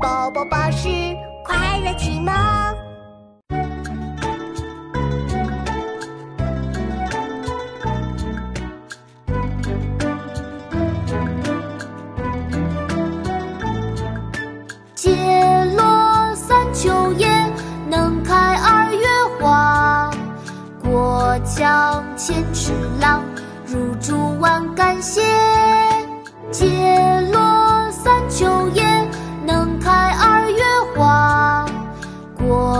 宝宝巴士快乐启蒙。解落三秋叶，能开二月花。过江千尺浪，入竹万竿斜。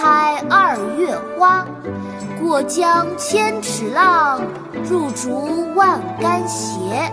开二月花。过江千尺浪，入竹万竿斜。